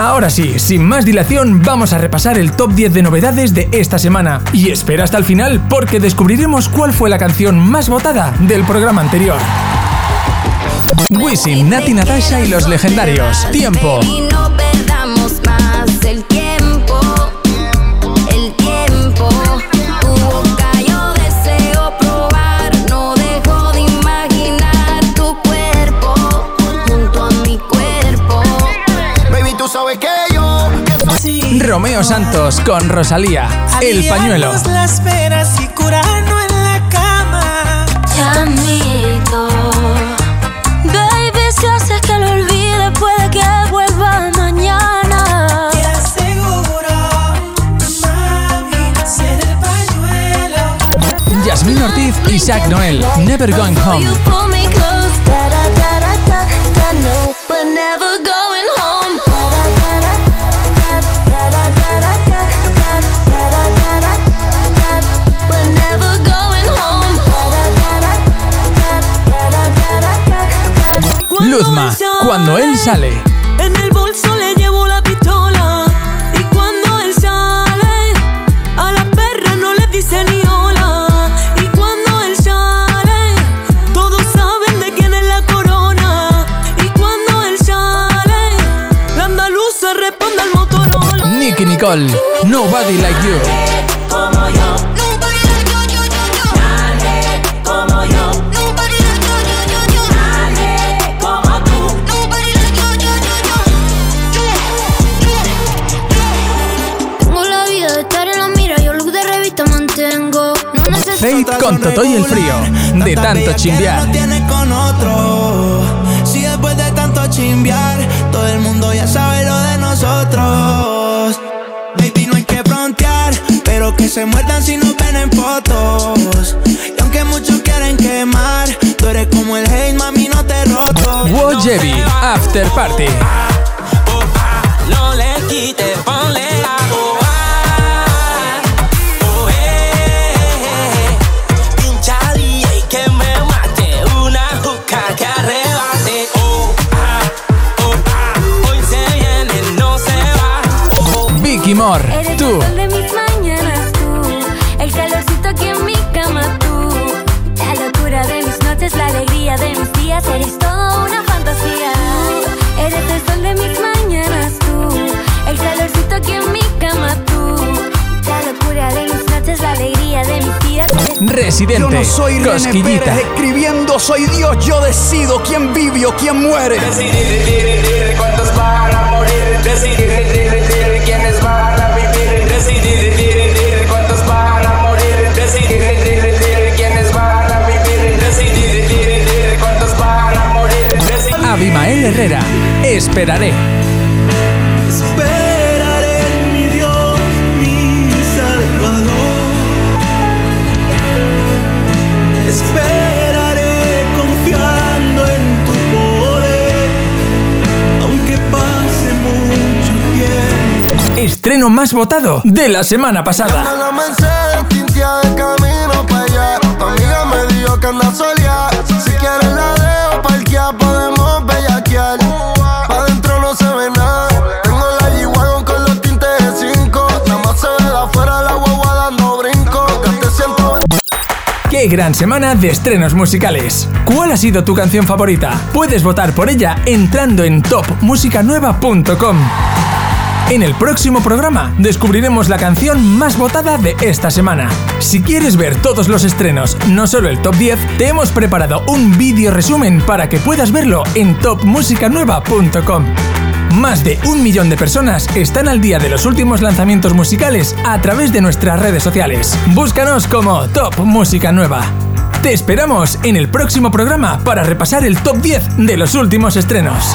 Ahora sí, sin más dilación, vamos a repasar el top 10 de novedades de esta semana. Y espera hasta el final porque descubriremos cuál fue la canción más votada del programa anterior. Wisin, Nati Natasha y los legendarios. Tiempo. Romeo Santos con Rosalía, El Pañuelo. las veras y curarnos en la cama. Chamito, baby, si haces que lo olvide, puede que vuelva mañana. Te aseguro, mami, ser el pañuelo. Yasmín Ortiz y Zach Noel, Never Going Home. Cuando él sale. En el bolso le llevo la pistola. Y cuando él sale, a la perra no le dice ni hola. Y cuando él sale, todos saben de quién es la corona. Y cuando él sale, la andaluza responde al Motorola. Nicky Nicole, Nobody Like You. Con Toto y el frío. De tanto chimbear. No tienes con otro. Si después de tanto chimbear, todo el mundo ya sabe lo de nosotros. Baby, no hay que frontear, pero que se muerdan si nos ven en fotos. Y aunque muchos quieren quemar, tú eres como el hate, mami, no te roto. Wojebi, After Party. No le quites, ponle agua. Moore, Eres tú. el sol de mis mañanas tú, el calorcito aquí en mi cama tú, la locura de mis noches, la alegría de mis días, eres toda una fantasía. Eres el sol de mis mañanas tú, el calorcito aquí en mi cama tú, la locura de mis noches, la alegría de mis días, Residente, Yo no soy René. Pérez escribiendo, soy Dios, yo decido quién vive o quién muere. Esperaré. Esperaré en mi Dios, mi Salvador. Esperaré confiando en tu poder, aunque pase mucho tiempo. Estreno más votado de la semana pasada. Gran semana de estrenos musicales! ¿Cuál ha sido tu canción favorita? Puedes votar por ella entrando en topmusicanueva.com. En el próximo programa descubriremos la canción más votada de esta semana. Si quieres ver todos los estrenos, no solo el top 10, te hemos preparado un vídeo resumen para que puedas verlo en topmusicanueva.com. Más de un millón de personas están al día de los últimos lanzamientos musicales a través de nuestras redes sociales. Búscanos como Top Música Nueva. Te esperamos en el próximo programa para repasar el top 10 de los últimos estrenos.